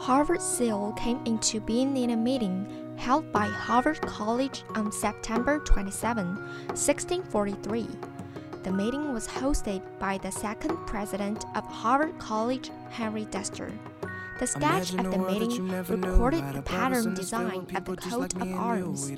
Harvard Seal came into being in a meeting held by Harvard College on September 27, 1643. The meeting was hosted by the second president of Harvard College, Henry Dunster. The sketch of the meeting recorded the pattern design of the coat of arms.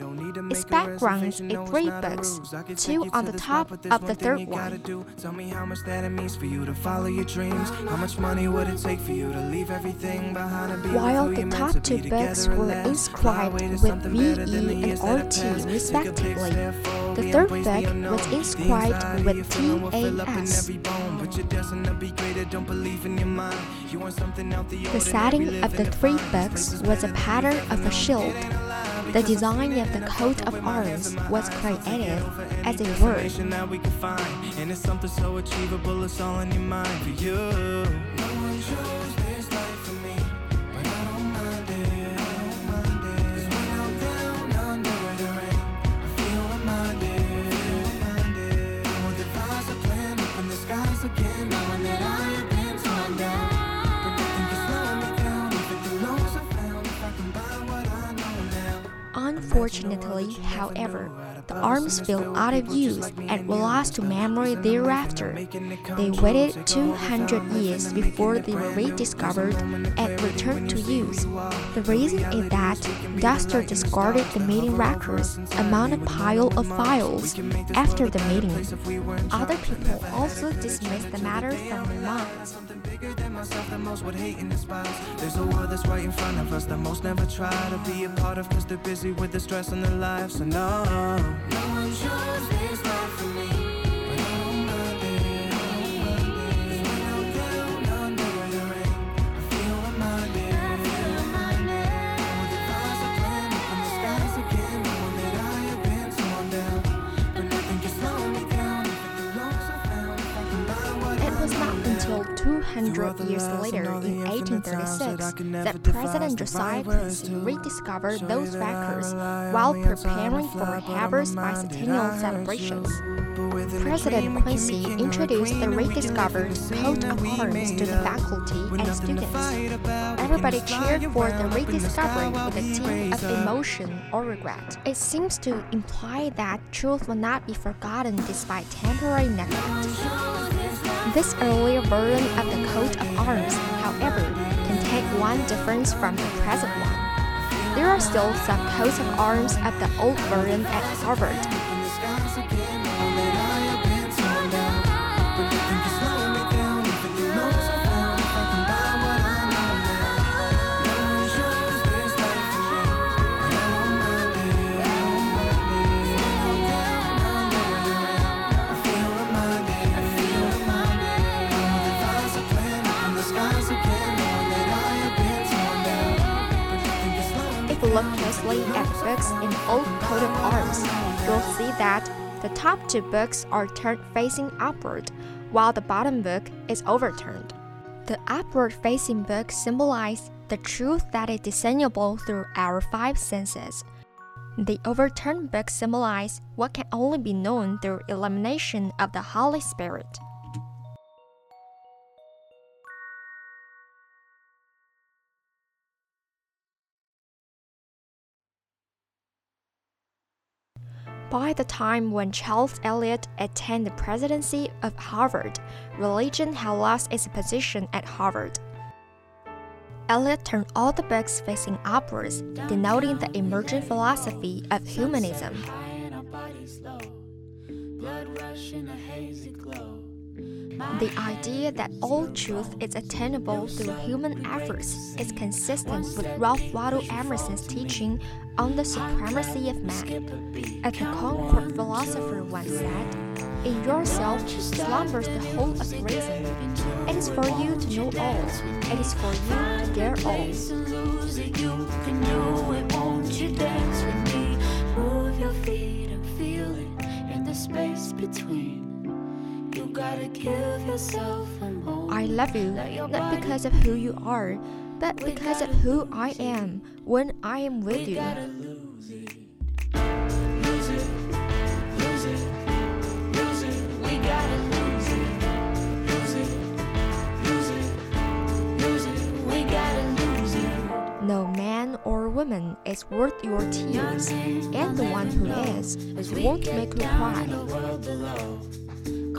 Its background is three books, two on the top of the third one. Tell me how much that it means for you to follow your dreams. How much money would it take for you to leave everything behind and be While the top two books were inscribed with VE better than the and years that have RT passed. Take a place respectively. The third book was inscribed with you're feeling will fill up in TAS. Every bone, but you're destined to be greater. Don't believe in your mind. You want something out the setting of the three books was a pattern of a shield. The design of the coat of arms was creative, as it were. Information that we can find, and it's something so achievable. It's all in your mind for you. Unfortunately, however, the arms fell out of use and were lost to memory thereafter. They waited 200 years before they were rediscovered and returned to use. The reason is that Dunster discarded the meeting records among a pile of files after the meeting. Other people also dismissed the matter from their minds. There's a world that's right in front of us most never try to be a part of because they're busy with the stress in their lives. So no, one chose this life for me. 200 years later, in 1836, that President Josiah Quincy rediscovered those records while preparing for Harvard's bicentennial celebrations. President Quincy introduced the rediscovered coat of arms to the faculty and students. Everybody cheered for the rediscovery with a tinge of emotion or regret. It seems to imply that truth will not be forgotten despite temporary neglect. This earlier version of the coat of arms, however, can take one difference from the present one. There are still some coats of arms of the old version at Harvard. Look closely at books in old coat of arms, you'll see that the top two books are turned facing upward, while the bottom book is overturned. The upward facing book symbolizes the truth that is discernible through our five senses. The overturned book symbolizes what can only be known through illumination of the Holy Spirit. By the time when Charles Eliot attained the presidency of Harvard, religion had lost its position at Harvard. Eliot turned all the books facing upwards, denoting the emergent philosophy of humanism. The idea that all truth is attainable through human efforts is consistent with Ralph Waldo Emerson's teaching on the supremacy of man. As the Concord philosopher once said, in yourself slumbers the whole of reason. It is for you to know all. It is for you to dare all. Move your feet in the space between. I love you, not because of who you are, but because of who I am when I am with you. No man or woman is worth your tears, and the one who is won't make you cry.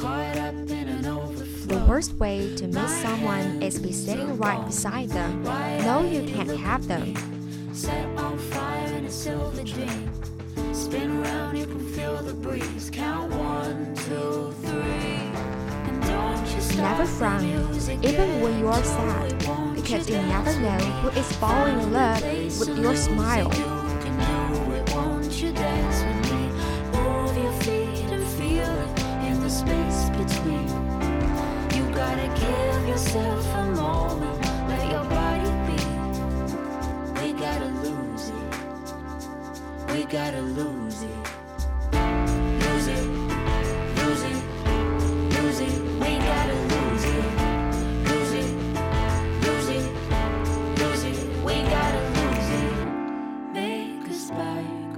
The worst way to miss someone is be sitting right beside them. No, you can't have them. Set on fire in a silver dream. Spin round, you can feel the breeze. Count one, two, three. And don't you stop Never frown, even when you are sad, because you never know who is falling in love with your smile.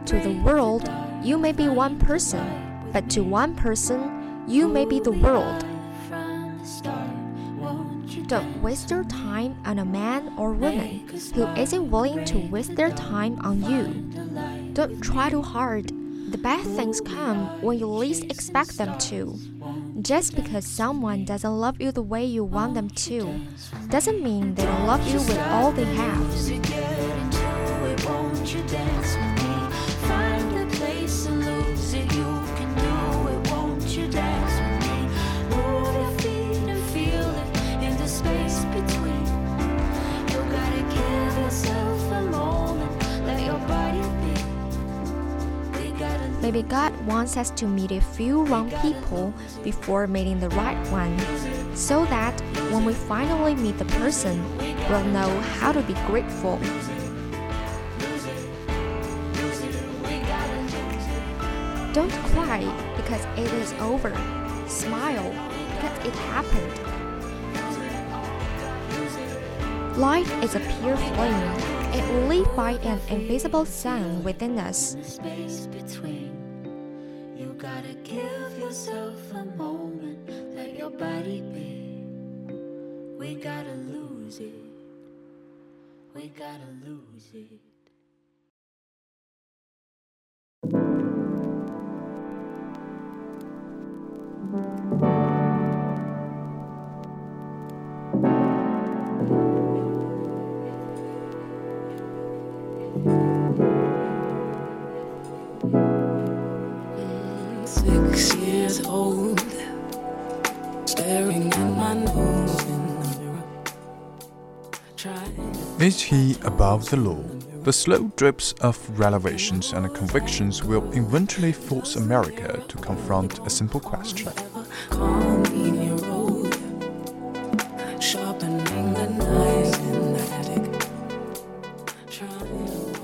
To the world, you may be one person, but to one person, you may be the world. Don't waste your time on a man or woman who isn't willing to waste their time on you. Don't try too hard. The bad things come when you least expect them to. Just because someone doesn't love you the way you want them to, doesn't mean they don't love you with all they have. Maybe God wants us to meet a few wrong people before meeting the right one, so that when we finally meet the person, we'll know how to be grateful. Don't cry because it is over. Smile because it happened. Life is a pure flame. It lit by an invisible sun within us. Gotta give yourself a moment, let your body be. We gotta lose it. We gotta lose it. Is he above the law? The slow drips of revelations and convictions will eventually force America to confront a simple question.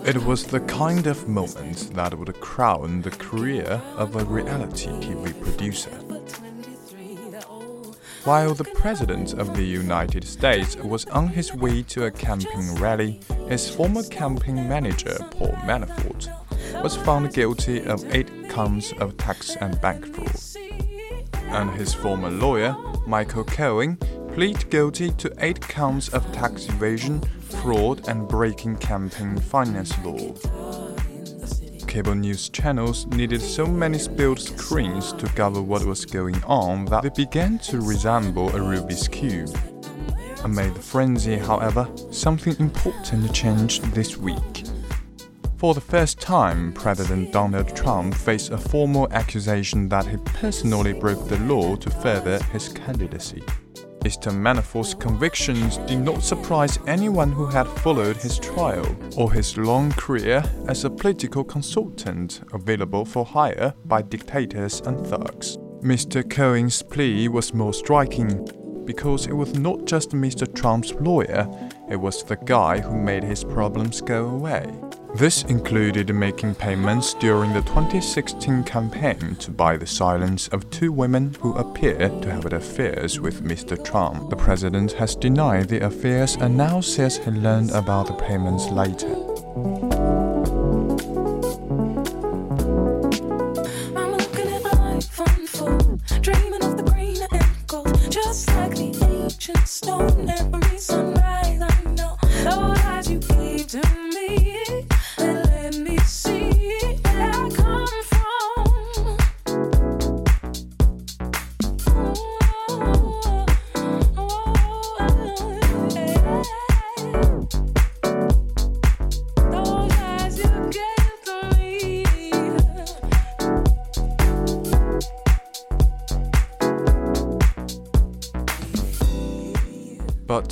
It was the kind of moment that would crown the career of a reality TV producer. While the President of the United States was on his way to a campaign rally, his former campaign manager, Paul Manafort, was found guilty of eight counts of tax and bank fraud. And his former lawyer, Michael Cohen, pleaded guilty to eight counts of tax evasion, fraud, and breaking campaign finance law. Cable news channels needed so many spilled screens to cover what was going on that they began to resemble a Rubik's Cube. Amid the frenzy, however, something important changed this week. For the first time, President Donald Trump faced a formal accusation that he personally broke the law to further his candidacy. Mr. Manafort's convictions did not surprise anyone who had followed his trial or his long career as a political consultant available for hire by dictators and thugs. Mr. Cohen's plea was more striking because it was not just Mr. Trump's lawyer, it was the guy who made his problems go away. This included making payments during the 2016 campaign to buy the silence of two women who appear to have had affairs with Mr. Trump. The president has denied the affairs and now says he learned about the payments later.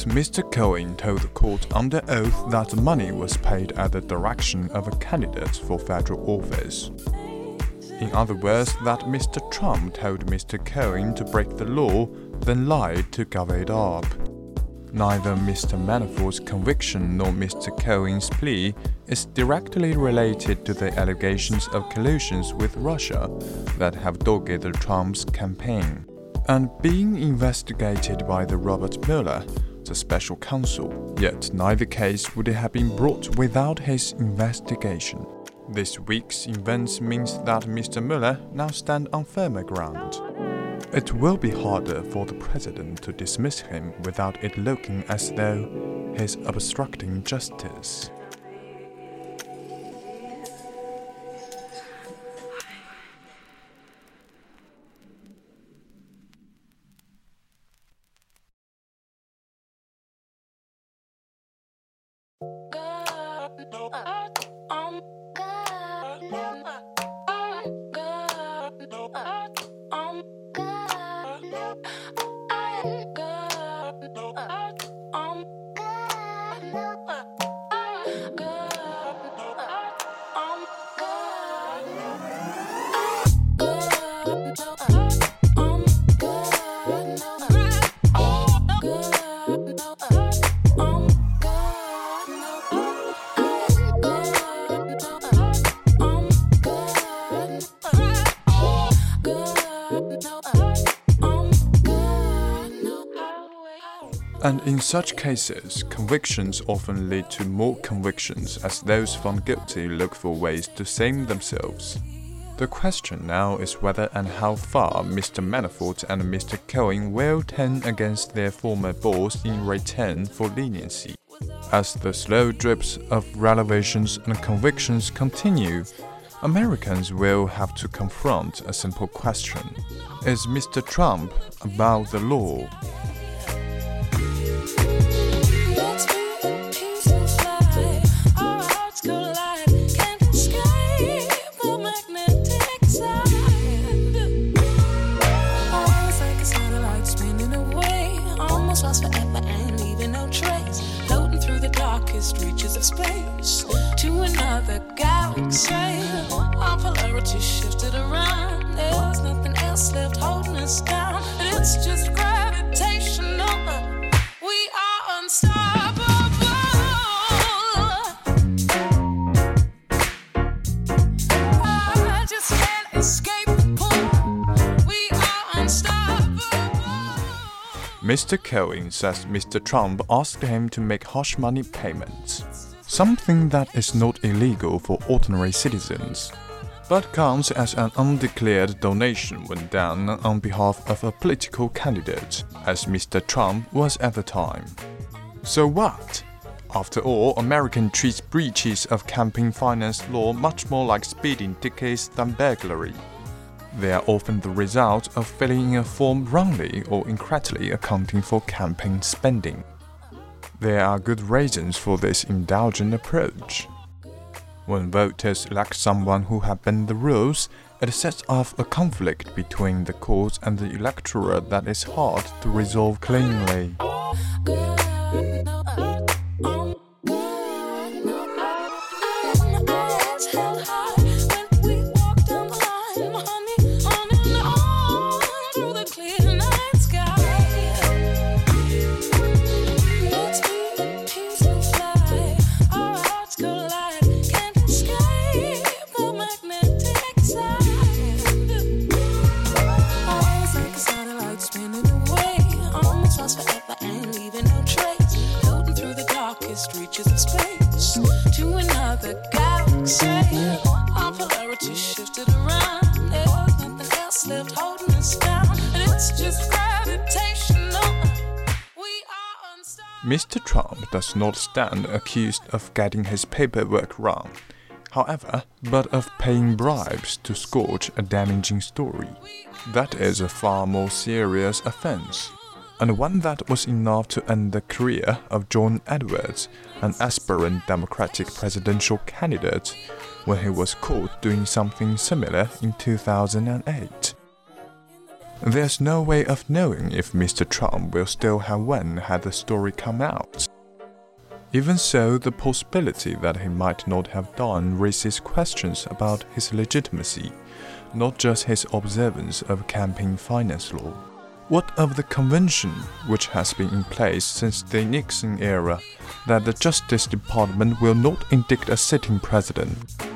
Mr. Cohen told the court under oath that money was paid at the direction of a candidate for federal office. In other words, that Mr. Trump told Mr. Cohen to break the law, then lied to cover it up. Neither Mr. Manafort's conviction nor Mr. Cohen's plea is directly related to the allegations of collusions with Russia that have dogged Trump's campaign and being investigated by the Robert Mueller, the special counsel. Yet neither case would have been brought without his investigation. This week's events means that Mr. Mueller now stands on firmer ground. It will be harder for the president to dismiss him without it looking as though he's obstructing justice. Oh. In such cases, convictions often lead to more convictions as those found guilty look for ways to save themselves. The question now is whether and how far Mr. Manafort and Mr. Cohen will turn against their former boss in return for leniency. As the slow drips of revelations and convictions continue, Americans will have to confront a simple question Is Mr. Trump above the law? Mr. Cohen says Mr. Trump asked him to make hush money payments, something that is not illegal for ordinary citizens, but counts as an undeclared donation when done on behalf of a political candidate, as Mr. Trump was at the time. So what? After all, American treats breaches of campaign finance law much more like speeding tickets than burglary. They are often the result of filling in a form wrongly or incorrectly accounting for campaign spending. There are good reasons for this indulgent approach. When voters elect someone who has bent the rules, it sets off a conflict between the courts and the electorate that is hard to resolve cleanly. Mr. Trump does not stand accused of getting his paperwork wrong, however, but of paying bribes to scorch a damaging story. That is a far more serious offense and one that was enough to end the career of John Edwards, an aspirant Democratic presidential candidate, when he was caught doing something similar in 2008. There's no way of knowing if Mr. Trump will still have won had the story come out. Even so, the possibility that he might not have done raises questions about his legitimacy, not just his observance of campaign finance law. What of the convention, which has been in place since the Nixon era, that the Justice Department will not indict a sitting president?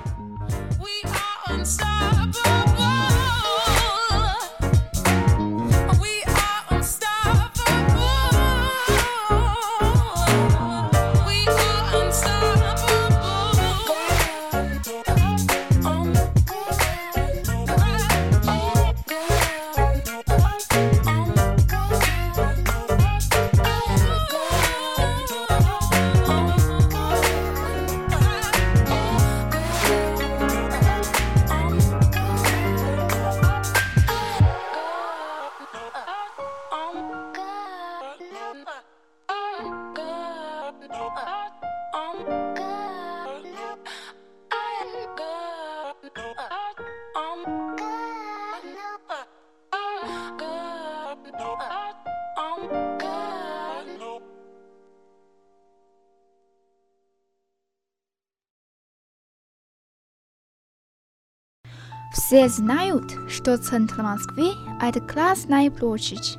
Все знают, что центр Москвы – это Красная площадь.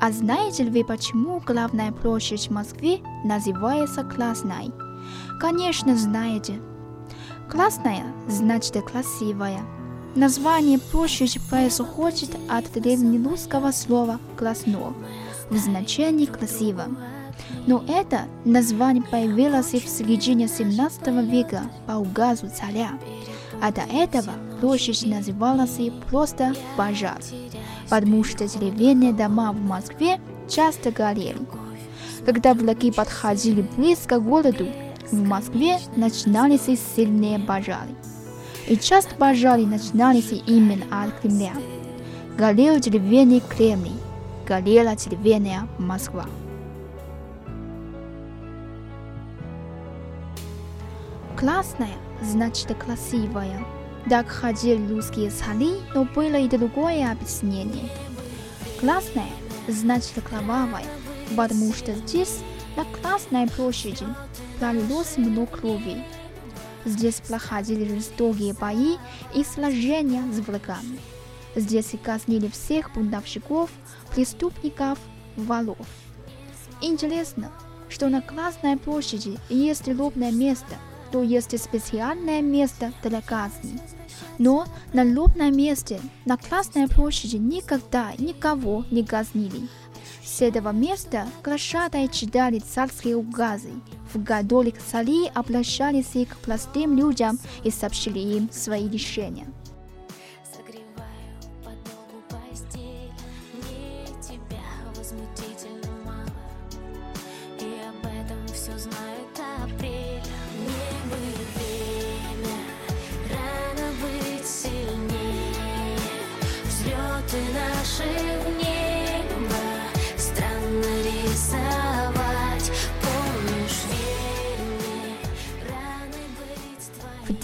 А знаете ли вы, почему главная площадь Москвы называется Красной? Конечно, знаете. Красная значит красивая. Название площади происходит от древнерусского слова «красно» в значении «красиво». Но это название появилось в середине 17 века по указу царя. А до этого площадь называлась просто Базар, потому что деревянные дома в Москве часто горели. Когда враги подходили близко к городу, в Москве начинались сильные пожары. И часто пожары начинались именно от Кремля. Горел деревянный Кремль, горела деревянная Москва. Классная значит красивая. Так ходили русские цари, но было и другое объяснение. Красная значит кровавая, потому что здесь, на Красной площади, пролилось много крови. Здесь проходили жестокие бои и сражения с врагами. Здесь казнили всех бунтовщиков, преступников, воров. Интересно, что на Красной площади есть лобное место, то есть специальное место для казни. Но на лобном месте на Красной площади никогда никого не казнили. С этого места глашатай читали царские указы, в которых цари обращались к простым людям и сообщили им свои решения.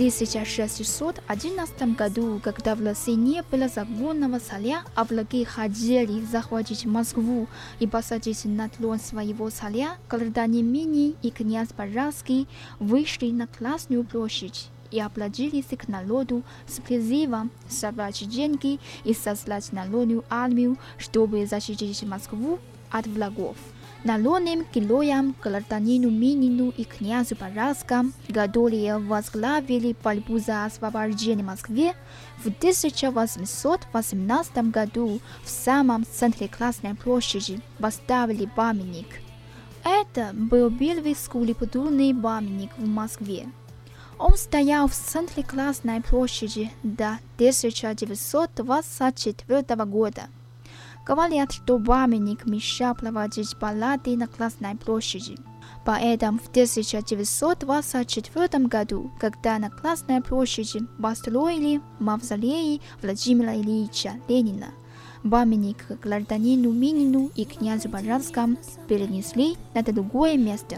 1611 году, когда в России не было законного царя, а враги хотели захватить Москву и посадить на трон своего царя, граждане Мини и князь Пожарский вышли на Красную площадь и обратились к народу с призывом собрать деньги и создать народную армию, чтобы защитить Москву от врагов. Народным героям гражданину Минину и князю Пожарскому, которые возглавили борьбу за освобождение Москвы, в 1818 году в самом центре Красной площади поставили памятник. Это был первый скульптурный памятник в Москве. Он стоял в центре Красной площади до 1924 года. Говорят, что памятник мешал проводить парады на Красной площади. Поэтому в 1924 году, когда на Красной площади построили мавзолей Владимира Ильича Ленина, памятник гражданину Минину и князю Пожарскому перенесли на другое место,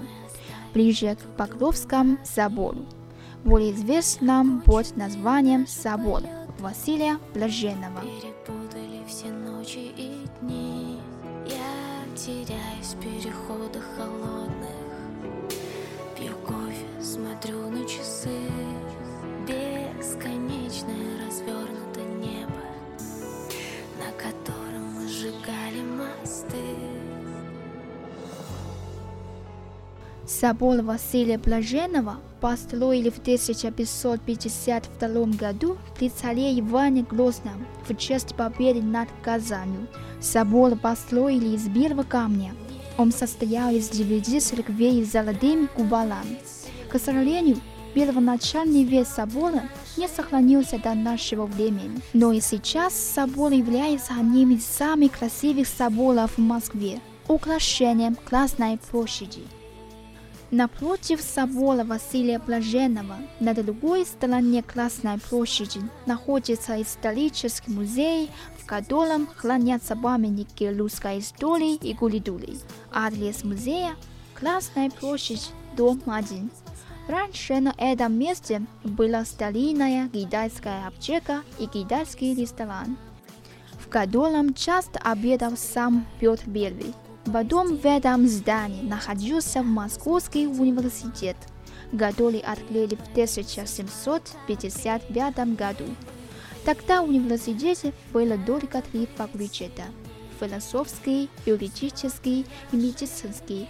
ближе к Покровскому собору более известном под названием собор Василия Блаженного. Теряюсь в переходах холодных. Пью кофе, смотрю на часы. Бесконечное развернуто небо На котором мы сжигали мосты. Собор Василия Блаженного построили в 1552 году при царе Иване Грозном в честь победы над Казанью. Собор построили из белого камня. Он состоял из девяти церквей с золотыми куполами. К сожалению, первоначальный вид собора не сохранился до нашего времени. Но и сейчас собор является одним из самых красивых соборов в Москве, украшением Красной площади. Напротив собора Василия Блаженного, на другой стороне Красной площади, находится исторический музей, в котором хранятся памятники русской истории и культуры. Адрес музея – Красная площадь, дом 1. Раньше на этом месте была старинная китайская аптека и китайский ресторан, в котором часто обедал сам Петр I. Потом в этом здании находился Московский университет, который открыли в 1755 году. Тогда в университете было только три факультета – философский, юридический и медицинский.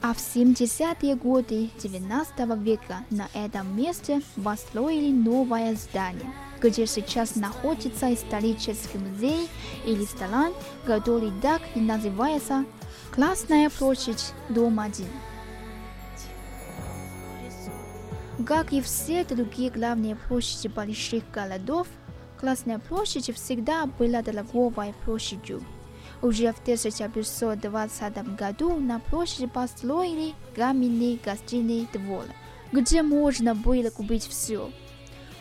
А в 70-е годы XIX века на этом месте построили новое здание. Где сейчас находится исторический музей и ресторан, который так и называется Классная площадь, дом 1. Как и все другие главные площади больших городов, Классная площадь всегда была торговой площадью. Уже в 1520 году на площади построили каменный гостиный двор, где можно было купить все.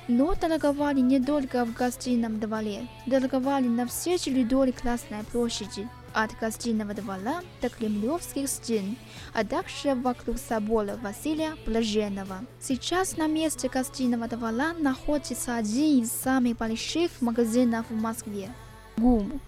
Но торговали не только в гостином дворе, торговали на всей территории Красной площади, от гостиного двора до Кремлевских стен, а также вокруг собора Василия Блаженного. Сейчас на месте гостиного двора находится один из самых больших магазинов в Москве – ГУМ.